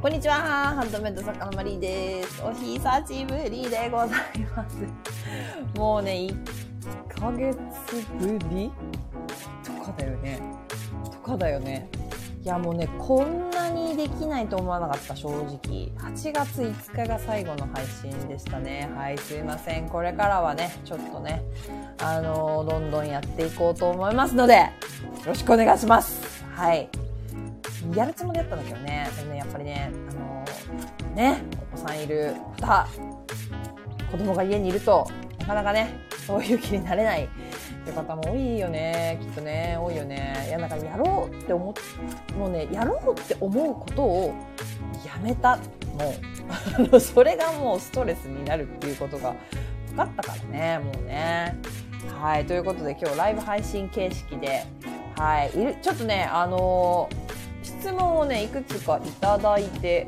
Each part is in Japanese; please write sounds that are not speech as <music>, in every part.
こんにちは。ハンドメイド作家のマリーです。お久しぶりでございます。もうね、1ヶ月ぶり？とかだよね。とかだよね。いやもうね、こんなにできないと思わなかった、正直。8月5日が最後の配信でしたね。はい、すいません。これからはね、ちょっとね、あのどんどんやっていこうと思いますので、よろしくお願いします。はい。やるつもりだったんだけどね。でもね、やっぱりね、あのーね、お子さんいる方、子供が家にいると、なかなかね、そういう気になれないって方も多いよね。きっとね、多いよね。いや、だからやろうって思っ、もうね、やろうって思うことをやめた。もう、それがもうストレスになるっていうことが分かったからね、もうね。はい、ということで今日ライブ配信形式で、はい、いるちょっとね、あのー質問をねいくつかいただいて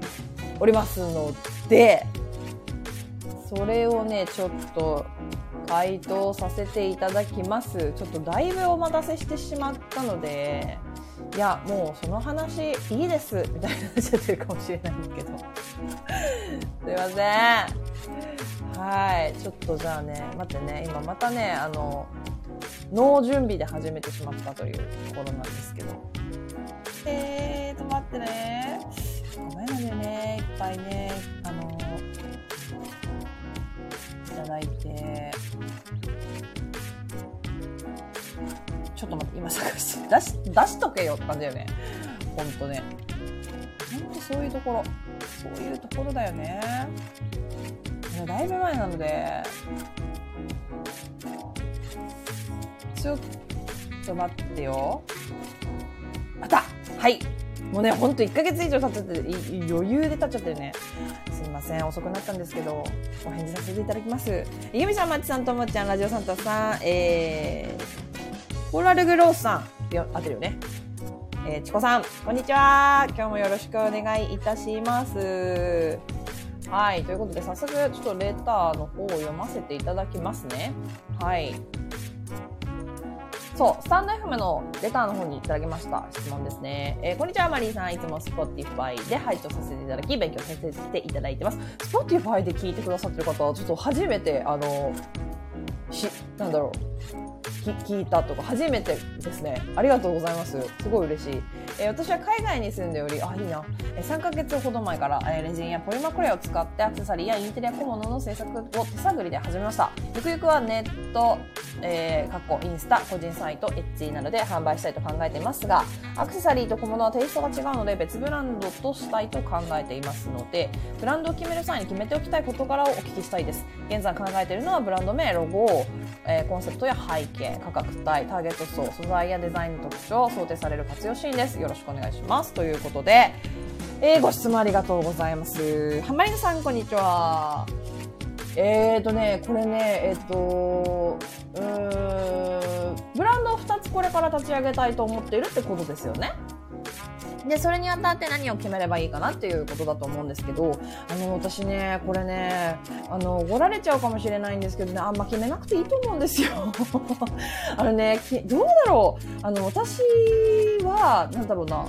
おりますのでそれをねちょっと回答させていただきます。ちょっとだいぶお待たせしてしまったのでいやもうその話いいです。みたいになっちゃってるかもしれないんですけど。<laughs> すいません。はい。ちょっとじゃあね待ってね。今またねあの脳準備で始めてしまったというところなんですけど。えーと、待ってね。ごめんねね、いっぱいね、あのいただいて。ちょっと待って、今探して、出し、出しとけよって感じだよね。ほんとね。ほんとそういうところ。そういうところだよね。ねだいぶ前なので、ちょっと待ってよ。またはい。もうね、ほんと1ヶ月以上経っちゃって、余裕で経っちゃってるね。すいません、遅くなったんですけど、お返事させていただきます。ゆみさん、まちさん、ともちゃん、ラジオサンタさん、えー、コーラルグロースさん、よ合ってるよね。えー、チコさん、こんにちは。今日もよろしくお願いいたします。はい。ということで、早速、ちょっとレターの方を読ませていただきますね。はい。そう、スタンド FM のレターの方にいただきました質問ですね。えーこんにちは、マリーさん。いつも Spotify で配置させていただき、勉強させていただいてます。Spotify で聞いてくださってる方は、ちょっと初めて、あの、し、なんだろう。聞いたとか初めてですね。ありがとうございます。すごい嬉しい、えー私は海外に住んでおりあいいな、えー3ヶ月ほど前から、えーレジンやポリマクレを使ってアクセサリーやインテリア小物の制作を手探りで始めました。ゆくゆくはネット、えー、かっこインスタ個人サイトエッジなどで販売したいと考えていますがアクセサリーと小物はテイストが違うので別ブランドとしたいと考えていますのでブランドを決める際に決めておきたい事柄をお聞きしたいです。現在考えているのはブランド名ロゴ、えーコンセプトや背景価格帯ターゲット層素材やデザインの特徴想定される活用シーンです。よろしくお願いします。ということで、えーご質問ありがとうございます。濱家さんこんにちは。えーとね、これね、えっ、と、うーん、ブランドを2つこれから立ち上げたいと思っているってことですよね。で、それにあたって何を決めればいいかなっていうことだと思うんですけど、あの、私ね、これね、あの、怒られちゃうかもしれないんですけどね、あんま決めなくていいと思うんですよ。<laughs> あのね、どうだろう。あの、私は、なんだろうな、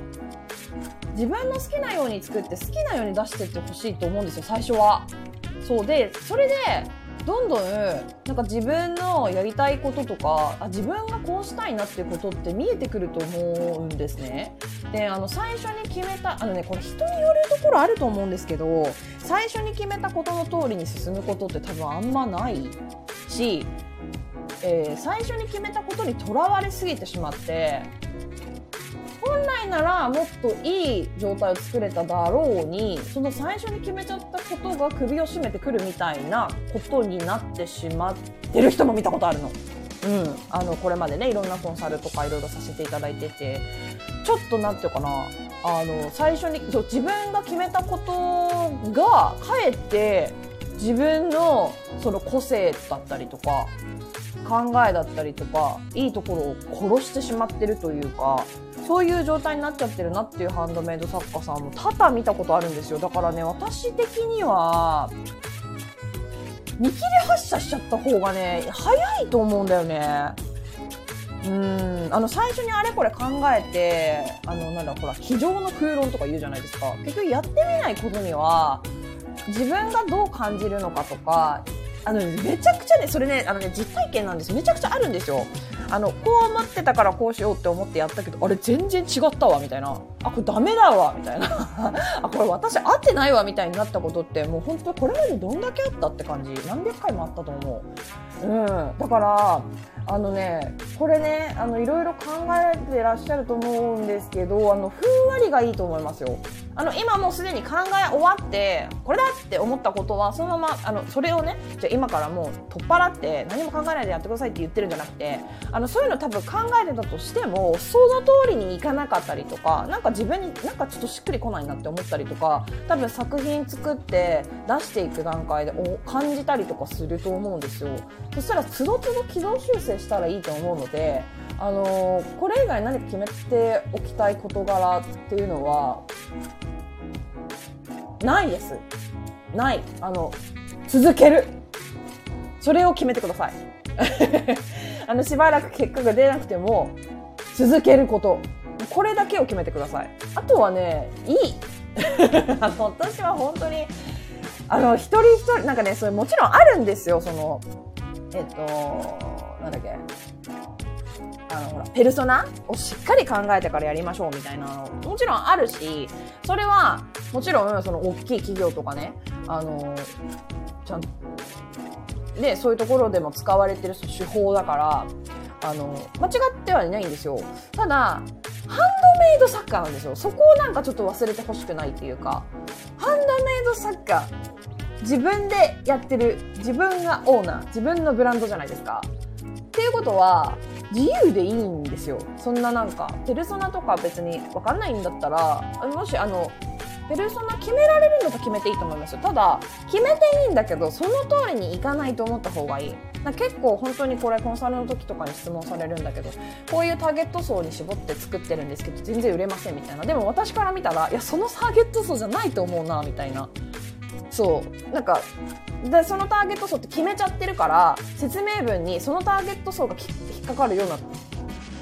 自分の好きなように作って好きなように出してってほしいと思うんですよ、最初は。そうで、それで、どんどん、なんか自分のやりたいこととか、あ、自分がこうしたいなっていうことって見えてくると思うんですね。で、あの、最初に決めた、あのね、これ人によるところあると思うんですけど、最初に決めたことの通りに進むことって多分あんまないし、えー最初に決めたことにとらわれすぎてしまって、本来ならもっといい状態を作れただろうにその最初に決めちゃったことが首を絞めてくるみたいなことになってしまってる人も見たことあるの。うん、あのこれまでねいろんなコンサルとかいろいろさせていただいてて。ちょっとなんていうかな。あの最初にそう自分が決めたことがかえって自分のその個性だったりとか考えだったりとかいいところを殺してしまってるというか。そういう状態になっちゃってるなっていうハンドメイド作家さんも多々見たことあるんですよ。だからね私的には見切り発車しちゃった方がね早いと思うんだよね。うん。あの最初にあれこれ考えてあのなんだほら机上の空論とか言うじゃないですか。結局やってみないことには自分がどう感じるのかとかあのめちゃくちゃねそれねあのね実体験なんですめちゃくちゃあるんですよ。あのこう思ってたからこうしようって思ってやったけどあれ全然違ったわみたいな。あこれダメだわみたいな。<laughs> あこれ私合ってないわみたいになったことってもう本当これまでどんだけあったって感じ。何百回もあったと思う。うん。だからあのねこれねあのいろいろ考えてらっしゃると思うんですけどあのふんわりがいいと思いますよ。あの今もうすでに考え終わってこれだって思ったことはそのままあのそれをねじゃ今からもう取っ払って何も考えないでやってくださいって言ってるんじゃなくてあのそういうの多分考えてたとしてもその通りにいかなかったりとかなんか自分になんかちょっとしっくりこないなって思ったりとか多分作品作って出していく段階でお感じたりとかすると思うんですよ。そしたらつどつど軌道修正したらいいと思うのであのーこれ以外何か決めておきたい事柄っていうのはないです。ない。あの、続ける。それを決めてください。<laughs> あの、しばらく結果が出なくても、続けること。これだけを決めてください。あとはね、いい。<laughs> あの、私は本当に、あの、一人一人、なんかね、それもちろんあるんですよ、その、えっと、なんだっけ？あのほらペルソナ？をしっかり考えてからやりましょうみたいなの。もちろんあるしそれはもちろんその大きい企業とかねあのちゃんでそういうところでも使われてる手法だからあの間違ってはいないんですよ。ただハンドメイド作家なんですよ。そこをなんかちょっと忘れてほしくないっていうか。ハンドメイド作家自分でやってる自分がオーナー自分のブランドじゃないですか。っていうことは自由でいいんですよ。そんななんかペルソナとか別に分かんないんだったらもしあのペルソナ決められるのと決めていいと思いますよ。ただ決めていいんだけどその通りにいかないと思った方がいい。結構本当にこれコンサルの時とかに質問されるんだけどこういうターゲット層に絞って作ってるんですけど全然売れませんみたいな。でも私から見たらいやそのターゲット層じゃないと思うなみたいな。そうなんかでそのターゲット層って決めちゃってるから説明文にそのターゲット層が引っかかるような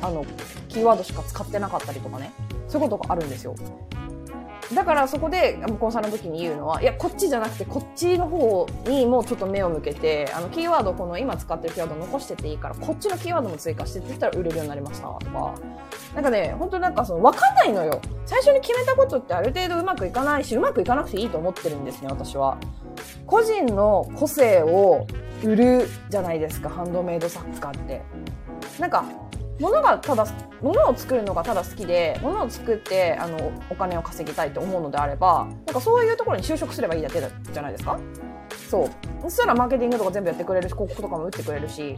あのキーワードしか使ってなかったりとかね。そういうことがあるんですよ。だからそこでコンサルの時に言うのはいやこっちじゃなくてこっちの方にもうちょっと目を向けてあのキーワードこの今使ってるキーワード残してていいからこっちのキーワードも追加してって言ったら売れるようになりましたとか。なんかね本当なんかその分かんないのよ。最初に決めたことってある程度うまくいかないしうまくいかなくていいと思ってるんですね私は。個人の個性を売るじゃないですかハンドメイド作家って。なんか物がただ物を作るのがただ好きで物を作ってあのお金を稼ぎたいと思うのであればなんかそういうところに就職すればいいだけじゃないですか？そう。そしたらマーケティングとか全部やってくれるし広告とかも打ってくれるし。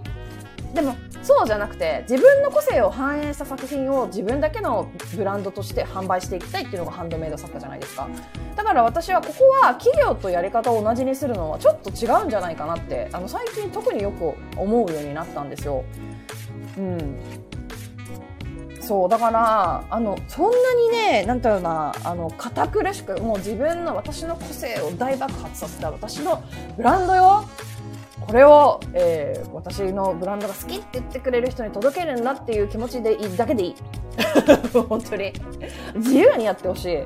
でもそうじゃなくて自分の個性を反映した作品を自分だけのブランドとして販売していきたいっていうのがハンドメイド作家じゃないですか。だから私はここは企業とやり方を同じにするのはちょっと違うんじゃないかなってあの最近特によく思うようになったんですよ。うん。そうだからあのそんなにねなんていうなあの堅苦しくもう自分の私の個性を大爆発させた私のブランドよこれを、えー、私のブランドが好きって言ってくれる人に届けるんだっていう気持ちでいいだけでいい。<laughs> 本当に。自由にやってほしい。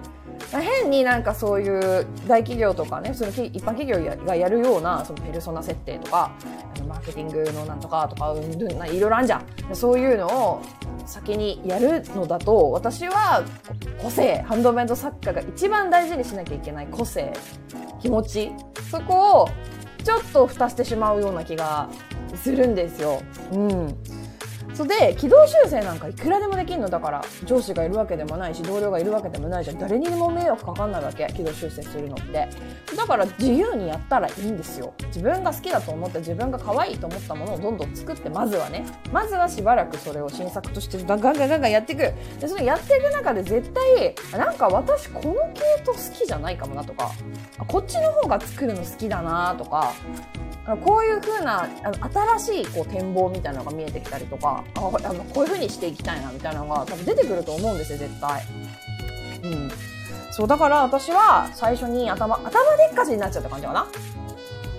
変になんかそういう大企業とかねその一般企業がやるようなそのペルソナ設定とかマーケティングのなんとかとかいろいろあるじゃんそういうのを先にやるのだと私は個性ハンドメイド作家が一番大事にしなきゃいけない個性気持ちそこをちょっと蓋してしまうような気がするんですよ。うんそで軌道修正なんかいくらでもできるのだから上司がいるわけでもないし同僚がいるわけでもないじゃん。誰にも迷惑かかんないわけ。軌道修正するのって。だから自由にやったらいいんですよ。自分が好きだと思って自分が可愛いと思ったものをどんどん作ってまずはね。まずはしばらくそれを新作としてガンガンガンガンやっていく。でそのやっていく中で絶対なんか私この系統好きじゃないかもなとか。こっちの方が作るの好きだなとか。こういう風な新しいこう展望みたいなのが見えてきたりとか。ああのこういうふうにしていきたいなみたいなのが多分出てくると思うんですよ絶対。うんそうだから私は最初に頭頭でっかちになっちゃった感じかな。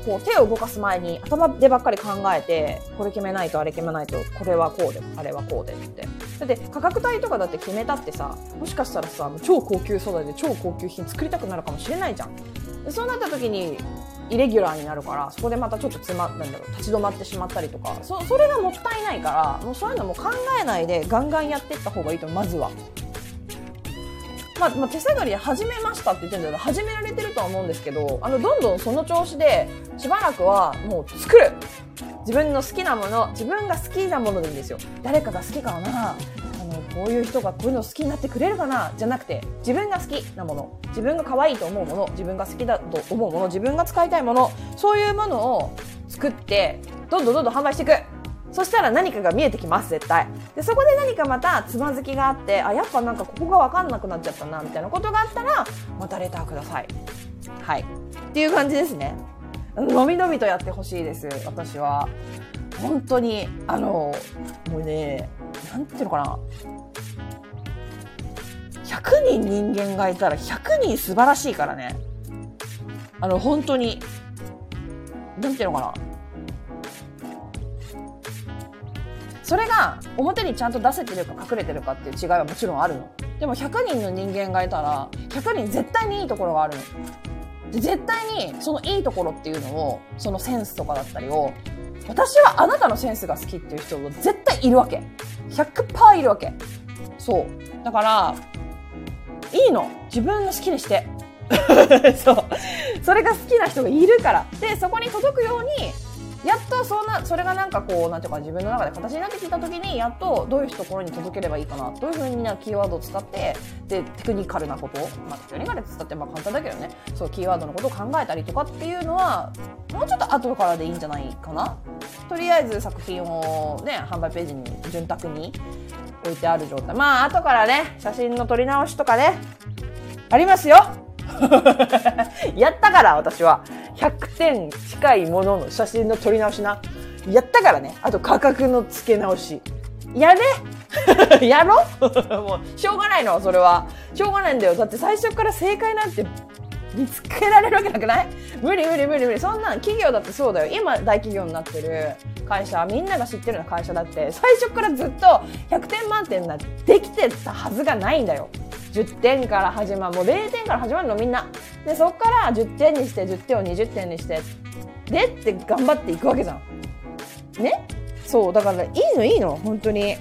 こう手を動かす前に頭でばっかり考えて、これ決めないとあれ決めないと、これはこうで、あれはこうでって。だって価格帯とかだって決めたってさ、もしかしたらさ、超高級素材で超高級品作りたくなるかもしれないじゃん。そうなった時に、イレギュラーになるからそこでまたちょっとつまなんだろう立ち止まってしまったりとかそれがもったいないからもうそういうのも考えないでガンガンやっていった方がいいとまずは。まあ、まあ、手探り始めましたって言ってるんだけど始められてるとは思うんですけどあのどんどんその調子でしばらくはもう作る。自分の好きなもの自分が好きなものでいいんですよ。誰かが好きかなあのこういう人がこういうの好きになってくれるかなじゃなくて自分が好きなもの自分が可愛いと思うもの自分が好きだと思うもの自分が使いたいものそういうものを作ってどんどんどんどん販売していく。そしたら何かが見えてきます絶対でそこで何かまたつまずきがあってあやっぱなんかここが分かんなくなっちゃったなみたいなことがあったらまたレターくださいはいっていう感じですねのびのびとやってほしいです私は本当にあのもうねなんていうのかな100人人間がいたら100人素晴らしいからね。あの、本当に。なんていうのかな。それが表にちゃんと出せてるか隠れてるかっていう違いはもちろんあるの。でも100人の人間がいたら、100人絶対にいいところがあるの。絶対にそのいいところっていうのを、そのセンスとかだったりを、私はあなたのセンスが好きっていう人も絶対いるわけ。100%いるわけ。そう。だから、いいの自分の好きにして <laughs> そうそれが好きな人がいるからでそこに届くようにやっとそんなそれがなんかこうなんていうか自分の中で形になってきた時にやっとどういうところに届ければいいかなどういうふうになキーワードを使ってでテクニカルなことまあテクニカルって言ったってまあ簡単だけどねそうキーワードのことを考えたりとかっていうのはもうちょっと後からでいいんじゃないかなとりあえず作品をね販売ページに潤沢に置いてある状態。まあ、後からね、写真の撮り直しとかね、ありますよ <laughs> やったから、私は。100点近いものの写真の撮り直しな。やったからね。あと価格の付け直し。やれ <laughs> やろ <laughs> もう、しょうがないの、それは。しょうがないんだよ。だって最初から正解なんて見つけられるわけなくない？無理無理無理無理。そんな企業だってそうだよ。今大企業になってる会社、みんなが知ってるような会社だって、最初からずっと100点満点なできてたはずがないんだよ。10点から始まる。もう0点から始まるのみんな。で、そっから10点にして、10点を20点にして、でって頑張っていくわけじゃん。ね？そう。だから、いいのいいの。本当に。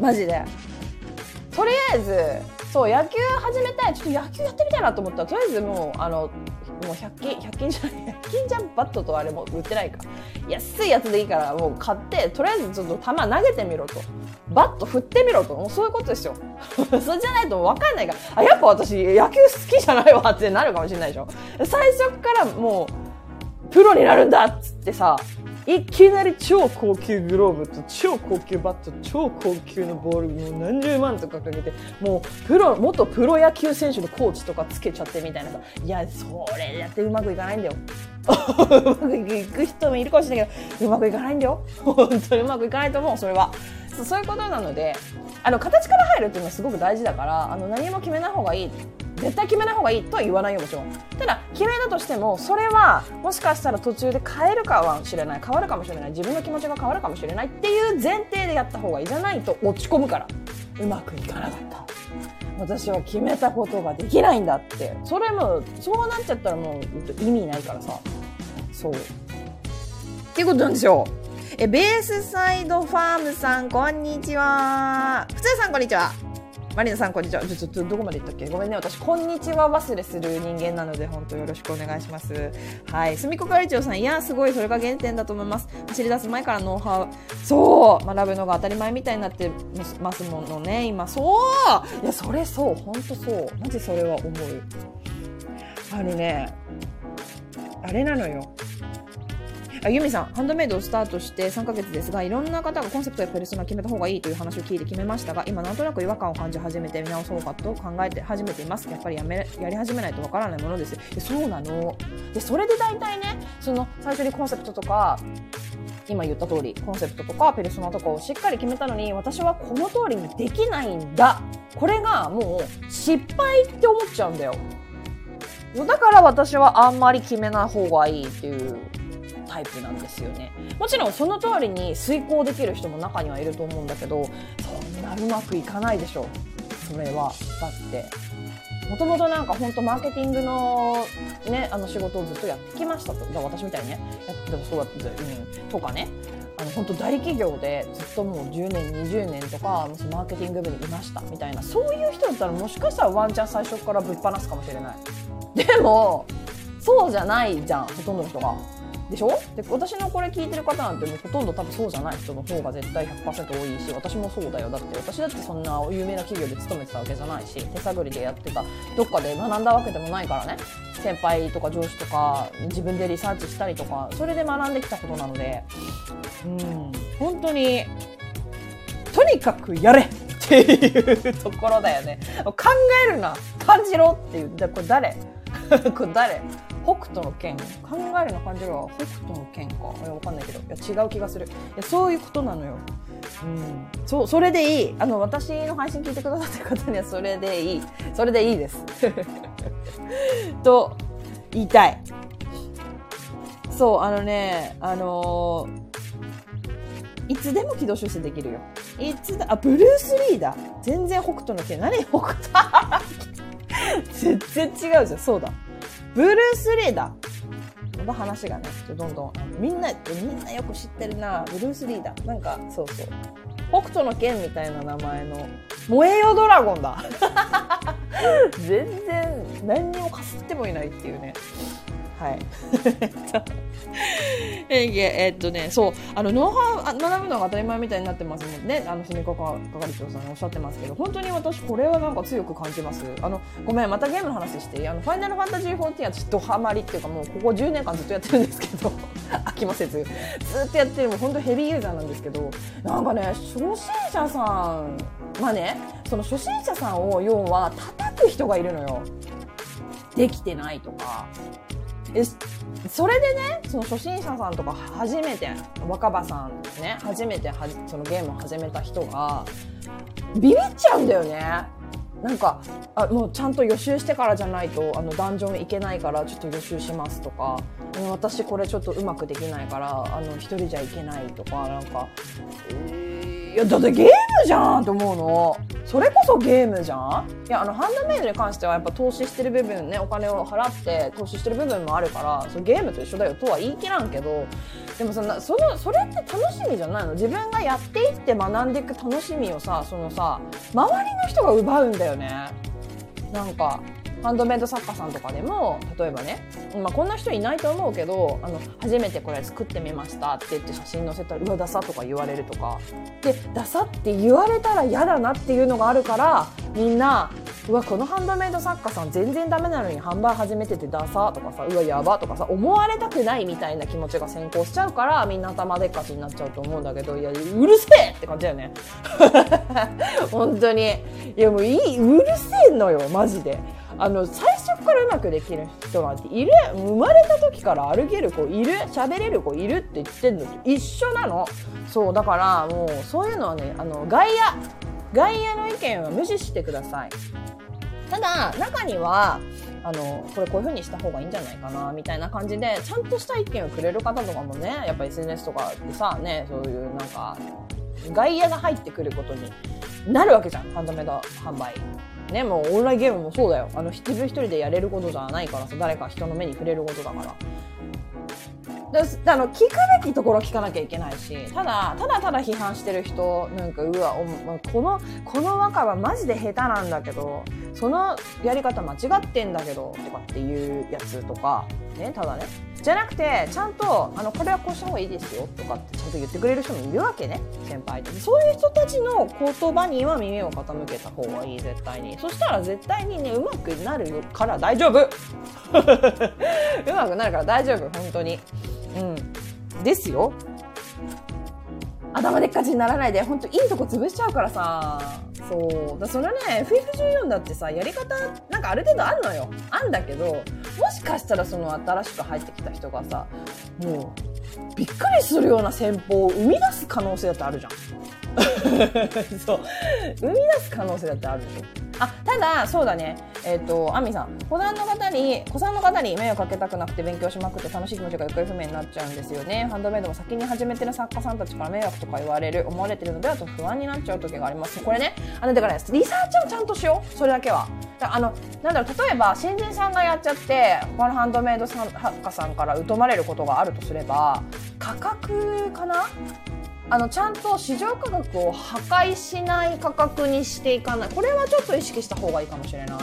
マジで。とりあえず、そう野球始めたいちょっと野球やってみたいなと思った。らとりあえずもうあのもう100均100均じゃない100均じゃんバットとあれも売ってないか安いやつでいいからもう買ってとりあえずちょっと球投げてみろと。バット振ってみろと。もうそういうことですよ。<laughs> それじゃないと分かんないから。あやっぱ私野球好きじゃないわってなるかもしれないでしょ。最初からもうプロになるんだっつってさいきなり超高級グローブと超高級バット超高級のボールもう何十万とかかけてもうプロ元プロ野球選手のコーチとかつけちゃってみたいなさいやそれやってうまくいかないんだよ。うまくいく人もいるかもしれないけどうまくいかないんだよ本当にうまくいかないと思うそれは。そういうことなのであの形から入るっていうのはすごく大事だからあの何も決めない方がいい。絶対決めない方がいいとは言わないよもちろん。ただ決めたとしてもそれはもしかしたら途中で変えるかもしれない。変わるかもしれない。自分の気持ちが変わるかもしれないっていう前提でやった方がいい。じゃないと落ち込むから。うまくいかなかった。私は決めたことができないんだって。それもそうなっちゃったらもう意味ないからさ。そう。っていうことなんですよ。えベースサイドファームさんこんにちは普通さんこんにちはマリナさん、こんにちは。ちょっと、どこまで行ったっけ？ごめんね。私、こんにちは忘れする人間なので、本当よろしくお願いします。はい。すみこかりちょうさん、いや、すごい、それが原点だと思います。走り出す前からノウハウ。そう。学ぶのが当たり前みたいになってますものね、今。そういや、それそう。ほんとそう。マジそれは思う。あのね、あれなのよ。あユミさん、ハンドメイドをスタートして3ヶ月ですが、いろんな方がコンセプトやペルソナを決めた方がいいという話を聞いて決めましたが、今なんとなく違和感を感じ始めて見直そうかと考えて始めています。やっぱりやめやり始めないとわからないものですで。そうなの。で、それで大体ね、その最初にコンセプトとか、今言った通り、コンセプトとかペルソナとかをしっかり決めたのに、私はこの通りにできないんだ。これがもう失敗って思っちゃうんだよ。だから私はあんまり決めない方がいいっていうタイプなんですよね。もちろんその通りに遂行できる人も中にはいると思うんだけど、そんなうまくいかないでしょ。それは。だって。もともとなんか本当マーケティングのね、あの仕事をずっとやってきましたと。じゃあ私みたいにね、やってもそうだった、うん、とかね。あの本当大企業でずっともう10年20年とかマーケティング部にいましたみたいなそういう人だったらもしかしたらワンチャン最初からぶっ放すかもしれないでもそうじゃないじゃんほとんどの人がでしょ？で私のこれ聞いてる方なんてもうほとんど多分そうじゃない人の方が絶対100%多いし私もそうだよ。だって私だってそんな有名な企業で勤めてたわけじゃないし手探りでやってた。どっかで学んだわけでもないからね。先輩とか上司とか自分でリサーチしたりとかそれで学んできたことなので。うん。本当にとにかくやれっていうところだよね。考えるな。感じろっていう。これ誰？<laughs> これ誰？北斗の剣。考えるの感じるわ。北斗の剣か。いやわかんないけど。いや違う気がする。いやそういうことなのよ。うん。そうそれでいい。あの私の配信聞いてくださってる方にはそれでいい。それでいいです。<laughs> と言いたい。そうあのねあのー、いつでも軌道修正できるよ。いつだあブルース・リーだ。全然北斗の剣。何北斗？<laughs> 全然違うじゃん。そうだ。ブルース・リーだこの話がね、どんどん、みんな、みんなよく知ってるな、ブルース・リーだ。なんか、そうそう。北斗の剣みたいな名前の、燃えよドラゴンだ。<laughs> 全然、何にもかすってもいないっていうね。はい。<laughs> ええっとね、そう、あの、ノウハウ学ぶのが当たり前みたいになってますもんね。あの、すみこ係長さんがおっしゃってますけど、本当に私、これはなんか強く感じます。あの、ごめん、またゲームの話して、あの、ファイナルファンタジー14私、ドハマりっていうか、もう、ここ10年間ずっとやってるんですけど、<laughs> 飽きませず、ずっとやってる、もう本当ヘビーユーザーなんですけど、なんかね、初心者さん、まあね、その初心者さんを、要は、叩く人がいるのよ。できてないとか、えそれでね、その初心者さんとか初めて、若葉さんね、初めてはそのゲームを始めた人が、ビビっちゃうんだよね。なんか、あ、もうちゃんと予習してからじゃないと、あの、ダンジョン行けないから、ちょっと予習しますとか、私これちょっとうまくできないから、あの、一人じゃ行けないとか、なんか、いや、だってゲームじゃんと思うの。それこそゲームじゃん？いや、あの、ハンドメイドに関してはやっぱ投資してる部分ね、お金を払って投資してる部分もあるから、そゲームと一緒だよとは言い切らんけど、でもその、その、それって楽しみじゃないの？自分がやっていって学んでいく楽しみをさ、そのさ、周りの人が奪うんだよね。なんか、ハンドメイド作家さんとかでも例えばね、まあ、こんな人いないと思うけどあの初めてこれ作ってみましたって言って写真載せたらうわダサとか言われるとか。でダサって言われたら嫌だなっていうのがあるからみんなうわこのハンドメイド作家さん全然ダメなのに販売始めててダサとかさうわやばとかさ思われたくないみたいな気持ちが先行しちゃうからみんな頭でっかちになっちゃうと思うんだけどいやうるせえって感じだよね。<laughs> 本当に。いやもういいうるせえのよマジで。あの最初からうまくできる人なんている。生まれた時から歩ける子いる。喋れる子いるって言ってんのと一緒なの。そうだからもうそういうのはねあの外野外野の意見は無視してください。ただ中にはあのこれこういう風にした方がいいんじゃないかなみたいな感じでちゃんとした意見をくれる方とかもねやっぱ SNS とかでさねそういうなんか外野が入ってくることになるわけじゃん。ハンドメイド販売。ね、もうオンラインゲームもそうだよ。あの、一人一人でやれることじゃないからさ、誰か人の目に触れることだから。であの聞くべきところ聞かなきゃいけないしただただただ批判してる人なんかうわおこのこの和歌はマジで下手なんだけどそのやり方間違ってんだけどとかっていうやつとかねただね。じゃなくてちゃんとあのこれはこうした方がいいですよとかってちゃんと言ってくれる人もいるわけね先輩ってそういう人たちの言葉には耳を傾けた方がいい絶対に。そしたら絶対にねうまくなるから大丈夫。<laughs> うまくなるから大丈夫本当に。うん。ですよ。頭でっかちにならないで本当いいとこ潰しちゃうからさ。そう。だそれね FF14 だってさやり方なんかある程度あんのよ。あんだけどもしかしたらその新しく入ってきた人がさもうびっくりするような戦法を生み出す可能性だってあるじゃん。<laughs> そう。生み出す可能性だってあるでしょあただそうだねえっ、と、アミさん、子さんの方に、子さんの方に迷惑かけたくなくて勉強しまくって楽しい気持ちが行方不明になっちゃうんですよね。ハンドメイドも先に始めてる作家さんたちから迷惑とか言われる、思われてるのではと不安になっちゃう時があります。これね、あの、だから、リサーチをちゃんとしよう。それだけは。あの、なんだろう、例えば、新人さんがやっちゃって、他のハンドメイド作家さんから疎まれることがあるとすれば、価格かな？あのちゃんと市場価格を破壊しない価格にしていかない。これはちょっと意識した方がいいかもしれない。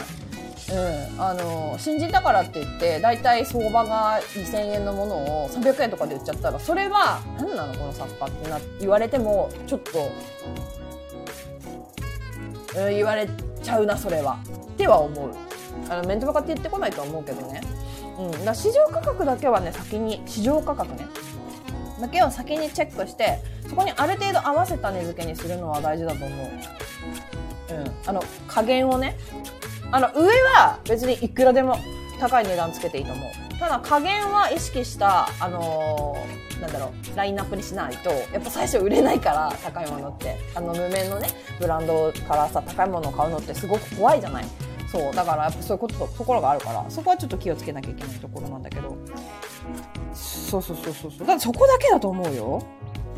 うん、あの新人だからって言って大体相場が2000円のものを300円とかで売っちゃったらそれは何なのこの作家ってな言われてもちょっと、うん、言われちゃうなそれは。っては思う。あの面と向かって言ってこないとは思うけどね、うん、だ市場価格だけはね先に市場価格ね。だけを先にチェックしてそこにある程度合わせた値付けにするのは大事だと思う。うん。あの、加減をね。あの、上は別にいくらでも高い値段つけていいと思う。ただ加減は意識した、あのー、なんだろう、ラインナップにしないと、やっぱ最初売れないから、高いものって。あの、無名のね、ブランドからさ、高いものを買うのってすごく怖いじゃない？そう。だからやっぱそういうこと、ところがあるから、そこはちょっと気をつけなきゃいけないところなんだけど。そうそうそうそうそう。だからそこだけだと思うよ。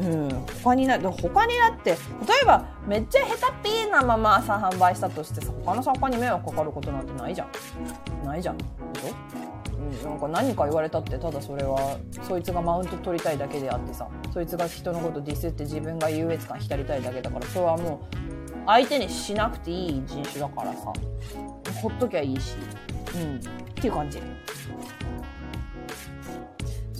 うん、他にな他にだって例えばめっちゃ下手っぴーなままさ販売したとしてさ他の作家に迷惑かかることなんてないじゃん。ないじゃん。でしょ、うん、なんか何か言われたってただそれはそいつがマウント取りたいだけであってさそいつが人のことディスって自分が優越感浸りたいだけだからそれはもう相手にしなくていい人種だからさほっときゃいいし。うん。っていう感じ。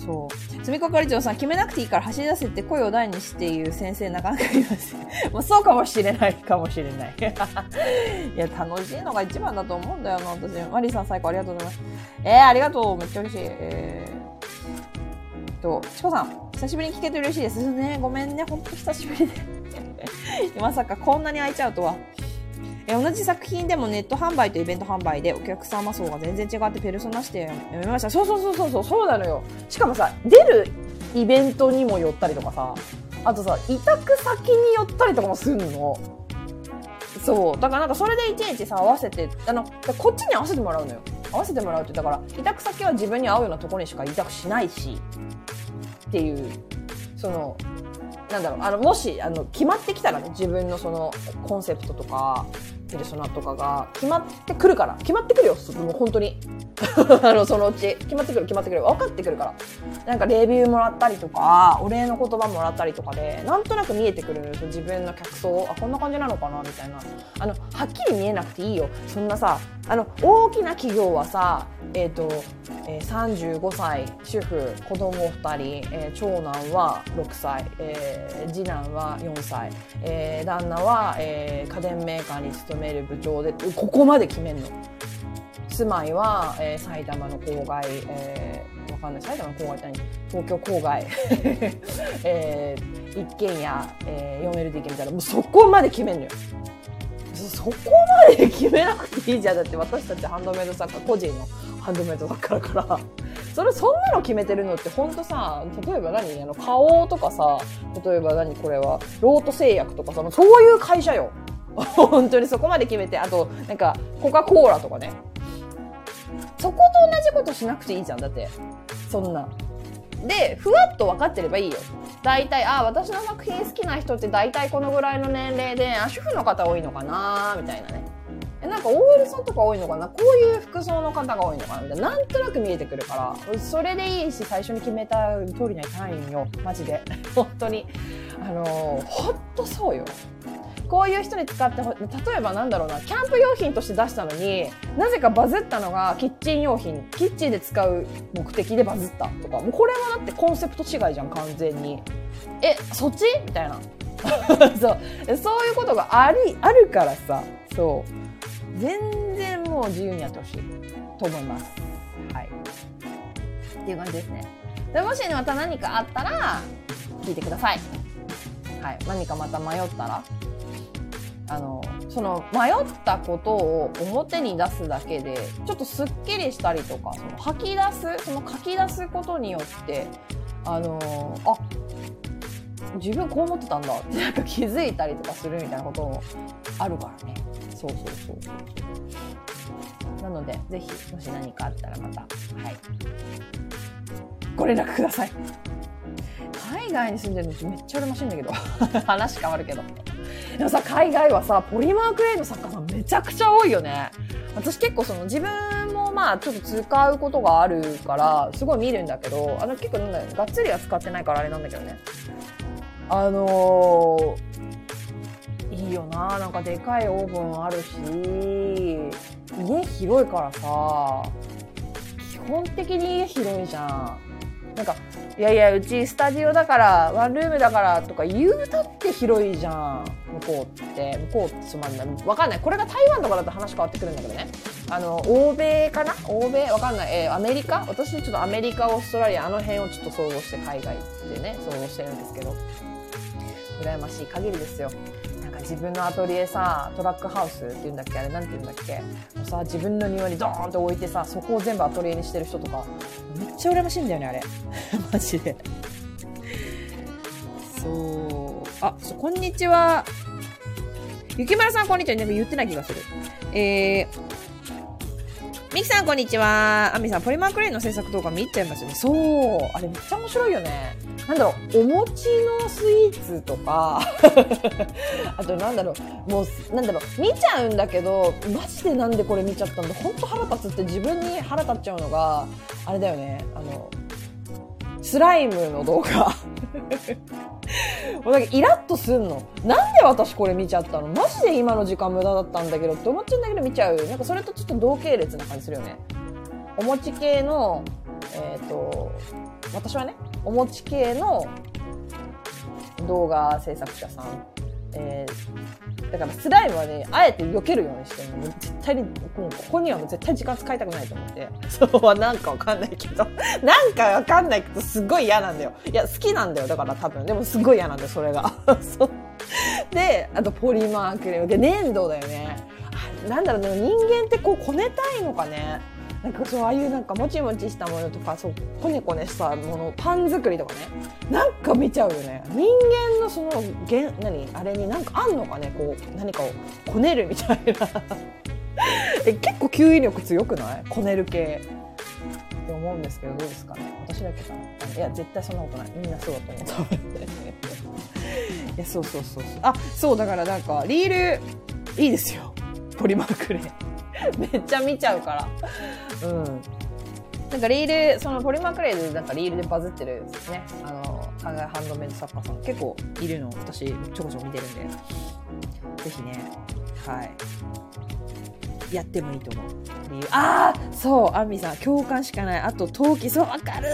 そう。積み係長さん、決めなくていいから走り出せって声を大にして言う先生なかなかいます。もうそうかもしれないかもしれない。<laughs> いや、楽しいのが一番だと思うんだよな、私。マリーさん最高ありがとうございます。えー、ありがとう。めっちゃ嬉しい。えー、と、チコさん、久しぶりに聞けて嬉しいですね。ごめんね、ほんと久しぶりで。<laughs> まさかこんなに空いちゃうとは。え同じ作品でもネット販売とイベント販売でお客様層が全然違ってペルソナして読みました。そうそうそうそうそう、そうなのよ。しかもさ、出るイベントにも寄ったりとかさ、あとさ、委託先に寄ったりとかもするの。そう。だからなんかそれでいちいちさ、合わせて、あの、こっちに合わせてもらうのよ。合わせてもらうって、だから、委託先は自分に合うようなところにしか委託しないし、っていう、その、なんだろう、あの、もし、あの、決まってきたらね、自分のその、コンセプトとか、ペルソナとかが決まってくるから、決まってくるよ、もう本当に。<laughs> あの、そのうち。決まってくる、決まってくる。分かってくるから。なんか、レビューもらったりとか、お礼の言葉もらったりとかで、なんとなく見えてくる自分の客層、あ、こんな感じなのかなみたいな。あの、はっきり見えなくていいよ。そんなさ、あの、大きな企業はさ、え、ー、と、えー、35歳、主婦、子供2人、えー、長男は6歳、えー、次男は4歳、えー、旦那は、えー、家電メーカーに勤める部長で、ここまで決めんの。住まいは、えー、埼玉の郊外、えー、わかんない。埼玉の郊外って何？東京郊外、<laughs> えー、一軒家、えー、4LDK みたいな、もうそこまで決めんのよ。そこまで決めなくていいじゃん。だって私たちハンドメイド作家、個人のハンドメイド作家だから。それ、そんなの決めてるのってほんとさ、例えば何？あの、花王とかさ、例えば何これは、ロート製薬とかさ、そういう会社よ。<laughs> 本当にそこまで決めて、あと、なんか、コカ・コーラとかね。そこと同じことしなくていいじゃん。だって、そんな。で、ふわっと分かってればいいよ。大体、あ、私の作品好きな人って大体このぐらいの年齢で、あ、主婦の方多いのかなみたいなね。え、なんか OL さんとか多いのかなこういう服装の方が多いのかなみたいな。なんとなく見えてくるから、それでいいし、最初に決めた通りにはいかないんよ。マジで。本当に。あのー、ほんとそうよ。こういう人に使ってほ例えばなんだろうなキャンプ用品として出したのになぜかバズったのがキッチン用品キッチンで使う目的でバズったとか。もうこれはだってコンセプト違いじゃん完全に。えそっち？みたいな。<laughs> そう。そういうことがありあるからさ。そう。全然もう自由にやってほしい。と思います。はい。っていう感じですね。でもしまた何かあったら聞いてください。はい。何かまた迷ったら。あのその迷ったことを表に出すだけでちょっとすっきりしたりとかその吐き出すその書き出すことによってあのあ自分こう思ってたんだってなんか気づいたりとかするみたいなこともあるからね。そうそうそうそう。なのでぜひもし何かあったらまたはい。ご連絡ください。海外に住んでるのめっちゃ羨ましいんだけど。<laughs> 話変わるけど。でもさ海外はさポリマークレイの作家さんめちゃくちゃ多いよね。私結構その自分もまあちょっと使うことがあるからすごい見るんだけどあの結構なんだよがっつりは使ってないからあれなんだけどね。あのー、いいよな。なんかでかいオーブンあるし家広いからさ基本的に家広いじゃん。なんかいやいやうちスタジオだからワンルームだからとか言うたって広いじゃん。向こうって。向こうってつまんない。分かんない。これが台湾とかだと話変わってくるんだけどね。あの欧米かな？欧米？分かんない、えー、アメリカ？私ちょっとアメリカオーストラリアあの辺をちょっと想像して海外でね想像してるんですけど。羨ましい限りですよ。自分のアトリエさトラックハウスっていうんだっけあれなんていうんだっけもうさ自分の庭にドーンと置いてさそこを全部アトリエにしてる人とかめっちゃ羨ましいんだよねあれ <laughs> マジでそうあそうこんにちは雪村さんこんにちは。でも言ってない気がする。えー、ミキさん、こんにちは。アミさん、ポリマークレイの制作動画見ちゃいますよね。そう。あれめっちゃ面白いよね。なんだろう、お餅のスイーツとか、<laughs> あとなんだろう、もう、なんだろう、見ちゃうんだけど、マジでなんでこれ見ちゃったんだ、ほんと腹立つって自分に腹立っちゃうのが、あれだよね、あの、スライムの動画。<laughs> もうなんかイラッとすんの。なんで私これ見ちゃったの？マジで今の時間無駄だったんだけどって思っちゃうんだけど見ちゃう。なんかそれとちょっと同系列な感じするよね。お餅系の、えっ、ー、と、私はね、お餅系の動画制作者さん、えー、だからスライムはね、あえて避けるようにしてるの。絶対に、もうここにはもう絶対時間使いたくないと思って。そうはなんかわかんないけど、なんかわかんないけど、<laughs> すっごい嫌なんだよ。いや、好きなんだよ。だから多分。でもすごい嫌なんだよ、それが。<laughs> そう。で、あとポリマークで、粘土だよね。なんだろうね、人間ってこうこねたいのかね。なんかそうああいうなんかもちもちしたものとかそうこねこねしたものパン作りとかね。なんか見ちゃうよね。人間のそのげん何あれになんかあんのかねこう何かをこねるみたいな。<laughs> え結構吸引力強くない？こねる系って思うんですけどどうですかね？私だけかな。いや絶対そんなことない。みんなそうだと思う。<laughs> いやそうそうそうそう。あそうだからなんかリールいいですよ。ポリマークレめっちゃ見ちゃうから。うん。なんかリール、そのポリマークレイでなんかリールでバズってるね、あの、海外ハンドメイド作家さん結構いるの私ちょこちょこ見てるんで、ぜひね、はい。やってもいいと思う。理由。ああそう、アンミさん、共感しかない。あと、陶器、そう、わかる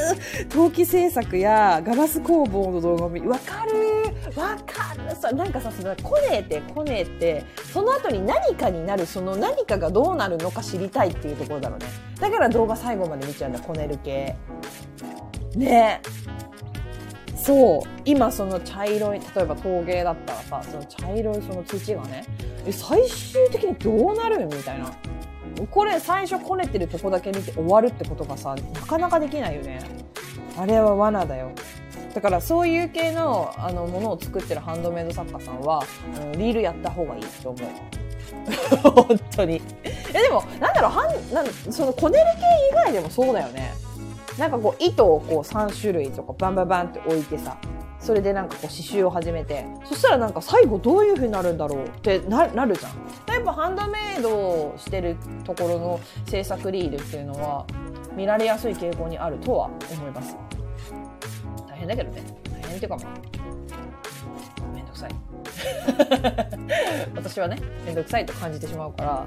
陶器制作やガラス工房の動画を見、わかるわかるさ、なんかさ、その、こねて、こねて、その後に何かになる、その何かがどうなるのか知りたいっていうところだろうね。だから動画最後まで見ちゃうんだ、こねる系。ねそう。今その茶色い例えば陶芸だったらさその茶色いその土がねえ最終的にどうなるみたいな。これ最初こねてるとこだけ見て終わるってことがさなかなかできないよね。あれは罠だよ。だからそういう系のあのものを作ってるハンドメイド作家さんはリールやった方がいいと思う。<laughs> 本当に。えでもなんだろうはんなんそのこねる系以外でもそうだよね。なんかこう糸をこう3種類とかバンバンバンって置いてさそれでなんかこう刺繍を始めてそしたらなんか最後どういう風になるんだろうってなるじゃん。やっぱハンドメイドをしてるところの制作リールっていうのは見られやすい傾向にあるとは思います。大変だけどね。大変っていうかまあめんどくさい <laughs> 私はねめんどくさいと感じてしまうから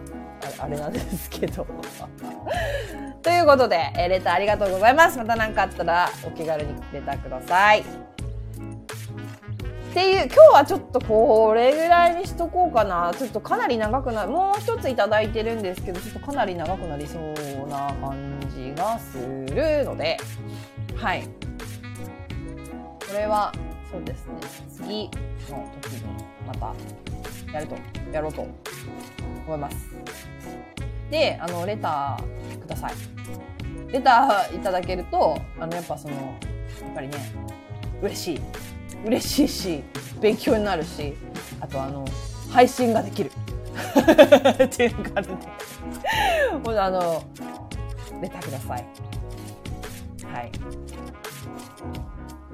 あれなんですけど <laughs> ということで、えレターありがとうございますまた何かあったらお気軽にレターくださいっていう、今日はちょっとこれぐらいにしとこうかな。ちょっとかなり長くなる。もう一ついただいてるんですけど、ちょっとかなり長くなりそうな感じがするので、はい。これは、そうですね。次の時にまたやると、やろうと思います。で、あの、レターください。レターいただけると、あの、やっぱその、やっぱりね、嬉しい嬉しいし、勉強になるし、あとあの、配信ができる。<laughs> っていうのがあるんで。もうあの、レターください。はい。っ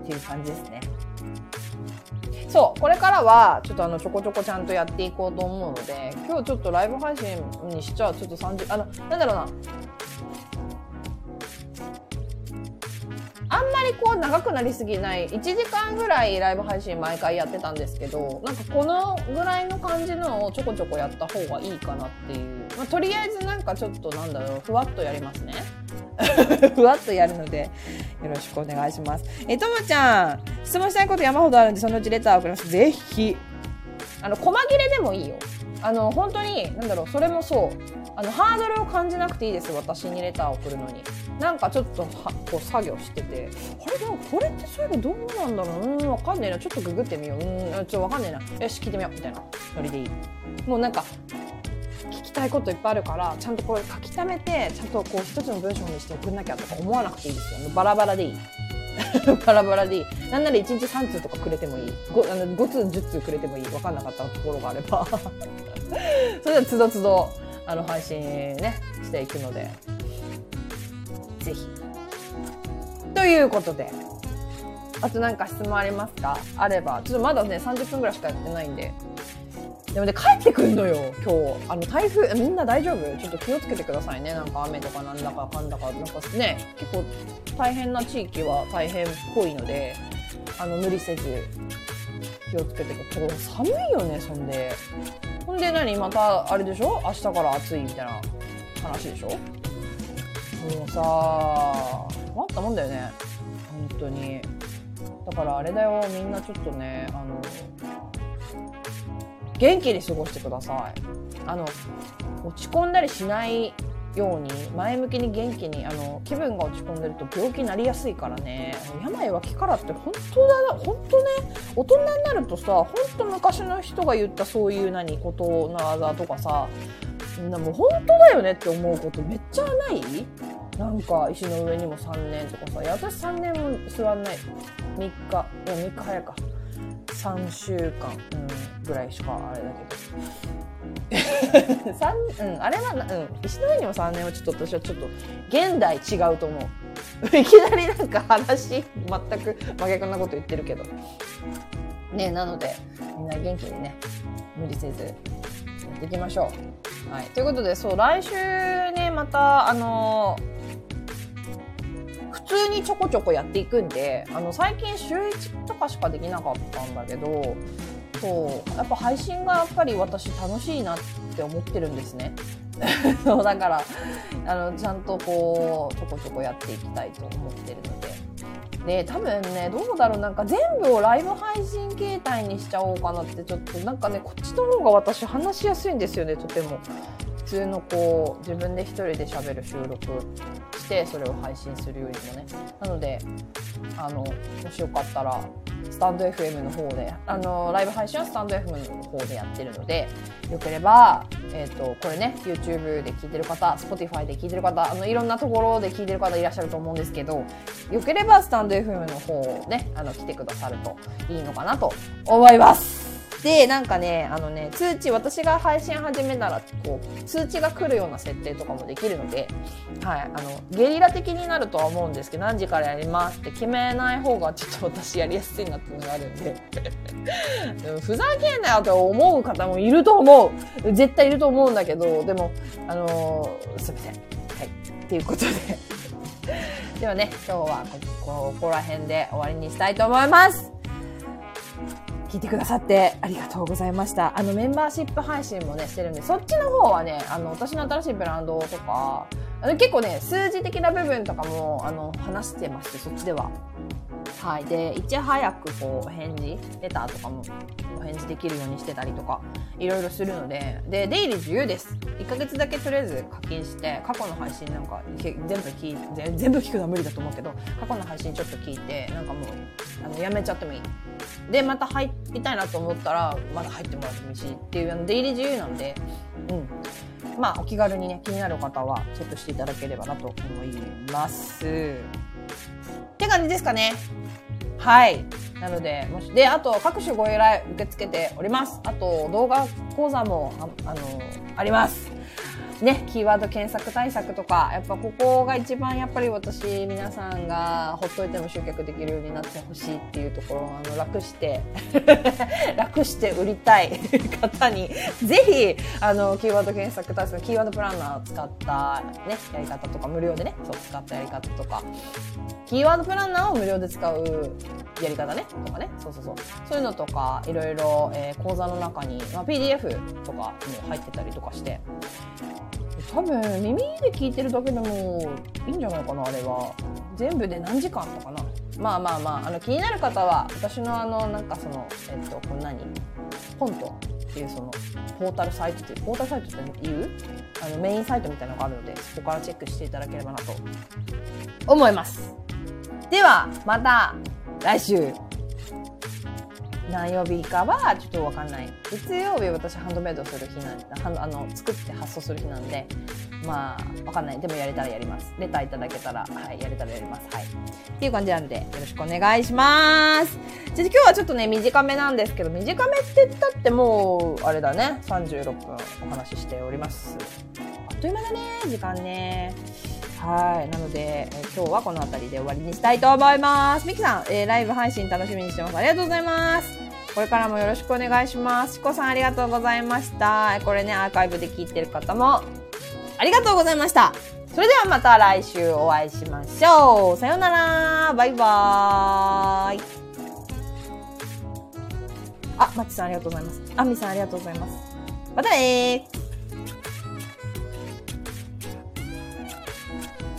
ていう感じですね。そう、これからは、ちょっとあの、ちょこちょこちゃんとやっていこうと思うので、今日ちょっとライブ配信にしちゃう、ちょっと30、あの、なんだろうな。あんまりこう長くなりすぎない1時間ぐらいライブ配信毎回やってたんですけどなんかこのぐらいの感じのをちょこちょこやった方がいいかなっていう、まあ、とりあえずなんかちょっとなんだろうふわっとやりますね <laughs> ふわっとやるのでよろしくお願いします。えともちゃん質問したいこと山ほどあるんでそのうちレター送ります。ぜひ。あの細切れでもいいよ。あの本当になんだろうそれもそう。あのハードルを感じなくていいです私にレターを送るのに。なんかちょっとはこう作業してて。あれでもこれってそういえばどうなんだろう？うんわかんねえな。ちょっとググってみよう。うんちょわかんねえな。よし聞いてみよう。みたいな。ノリでいい。もうなんか聞きたいこといっぱいあるからちゃんとこれ書き溜めてちゃんとこう一つの文章にして送んなきゃとか思わなくていいですよ。バラバラでいい。<laughs> バラバラでいい。なんなら1日3通とかくれてもいい。5, あの5通10通くれてもいい。分かんなかったところがあれば。<laughs> それではつどつどあの配信ねしていくので。ぜひ。ということであと何か質問ありますか？あれば。ちょっとまだね30分ぐらいしかやってないんで。でもね帰ってくるのよ今日。あの台風みんな大丈夫？ちょっと気をつけてくださいね。なんか雨とかなんだかかんだか。なんかね結構大変な地域は大変っぽいのであの無理せず気をつけてください。寒いよねそんで。ほんで何？またあれでしょ？明日から暑いみたいな話でしょ？もうさ困ったもんだよね。本当に。だからあれだよ。みんなちょっとねあの元気に過ごしてください。あの落ち込んだりしないように前向きに元気にあの気分が落ち込んでると病気になりやすいからね。病は気からって本当だな本当ね。大人になるとさ本当昔の人が言ったそういう何ことのあざとかさもう本当だよねって思うことめっちゃない？なんか石の上にも3年とかさ。いや私3年も座んない。3日いや3日早か。3週間、うん、ぐらいしかあれだけど。<laughs> 3、うん、あれは、うん、石の上にも3年はちょっと私はちょっと現代違うと思う。<laughs> いきなりなんか話全く真逆なこと言ってるけど。ねなのでみんな元気にね無理せずやっていきましょう。はい。ということでそう来週ねまたあの普通にちょこちょこやっていくんで、あの、最近週1とかしかできなかったんだけど、そう、やっぱ配信がやっぱり私楽しいなって思ってるんですね。そう、だから、あの、ちゃんとこう、ちょこちょこやっていきたいと思ってるので。で、多分ね、どうだろう、なんか全部をライブ配信形態にしちゃおうかなって、ちょっとなんかね、こっちの方が私話しやすいんですよね、とても。普通のこう自分で一人で喋る収録してそれを配信するよりもねなのであのもしよかったらスタンド FM の方であのライブ配信はスタンド FM の方でやってるのでよければ、えーと、これね YouTube で聞いてる方 Spotify で聞いてる方あのいろんなところで聞いてる方いらっしゃると思うんですけどよければスタンド FM の方ねあの来てくださるといいのかなと思います。で、なんかね、あのね、通知、私が配信始めたら、こう、通知が来るような設定とかもできるので、はい、あの、ゲリラ的になるとは思うんですけど、何時からやりますって決めない方がちょっと私やりやすいなっていうのがあるんで。<laughs> でもふざけんなよって思う方もいると思う。絶対いると思うんだけど、でも、あのー、すいません。はい。っていうことで。<laughs> ではね、今日はここら辺で終わりにしたいと思います。聞いてくださってありがとうございました。あの、メンバーシップ配信もね、してるんで、そっちの方はね、あの、私の新しいブランドとか、あの結構ね、数字的な部分とかも、あの、話してまして、そっちでは。はい。で、いち早くこう、返事、レターとかもお返事できるようにしてたりとか、いろいろするので、で、出入り自由です。1ヶ月だけとりあえず課金して、過去の配信なんか全部聞いて、全部聞くのは無理だと思うけど、過去の配信ちょっと聞いて、なんかもう、あの、やめちゃってもいい。で、また入りたいなと思ったら、まだ入ってもらってもいいしっていう、あの、出入り自由なんで、うん。まあ、お気軽にね、気になる方はチェックしていただければなと思います。って感じですかね。はい。なので、もし、で、あと、各種ご依頼受け付けております。あと、動画講座も、ああの、あります。ね、キーワード検索対策とか、やっぱここが一番やっぱり私、皆さんがほっといても集客できるようになってほしいっていうところを、あの、楽して、<laughs> 楽して売りたい <laughs> 方に、ぜひ、あの、キーワード検索対策、キーワードプランナーを使ったね、やり方とか、無料でね、そう使ったやり方とか、キーワードプランナーを無料で使うやり方ね、とかね、そうそうそう。そういうのとか、いろいろ、えー講座の中に、まあ、PDF とかも入ってたりとかして、多分耳で聞いてるだけでもいいんじゃないかなあれは。全部で何時間とかな。まあまあまああの気になる方は私のあのなんかそのえっとこれ何ポントっていうそのポータルサイトっていうポータルサイトっていう？あのメインサイトみたいなのがあるのでそこからチェックしていただければなと思います。ではまた来週。何曜日かはちょっとわかんない。月曜日私ハンドメイドする日なんハンドあの作って発送する日なんでまあわかんない。でもやれたらやります。レターいただけたらはいやれたらやります。はい。っていう感じなんでよろしくお願い。しますじゃあ今日はちょっとね短めなんですけど短めって言ったってもうあれだね。36分お話ししております。あっという間だね。時間ね。はい。なので、えー今日はこの辺りで終わりにしたいと思います。ミキさん、えーライブ配信楽しみにしてます。ありがとうございます。これからもよろしくお願いします。しこさんありがとうございました。これね、アーカイブで聞いてる方も、ありがとうございました。それではまた来週お会いしましょう。さようなら。バイバーイ。あ、マッチさんありがとうございます。アンミさんありがとうございます。またねー。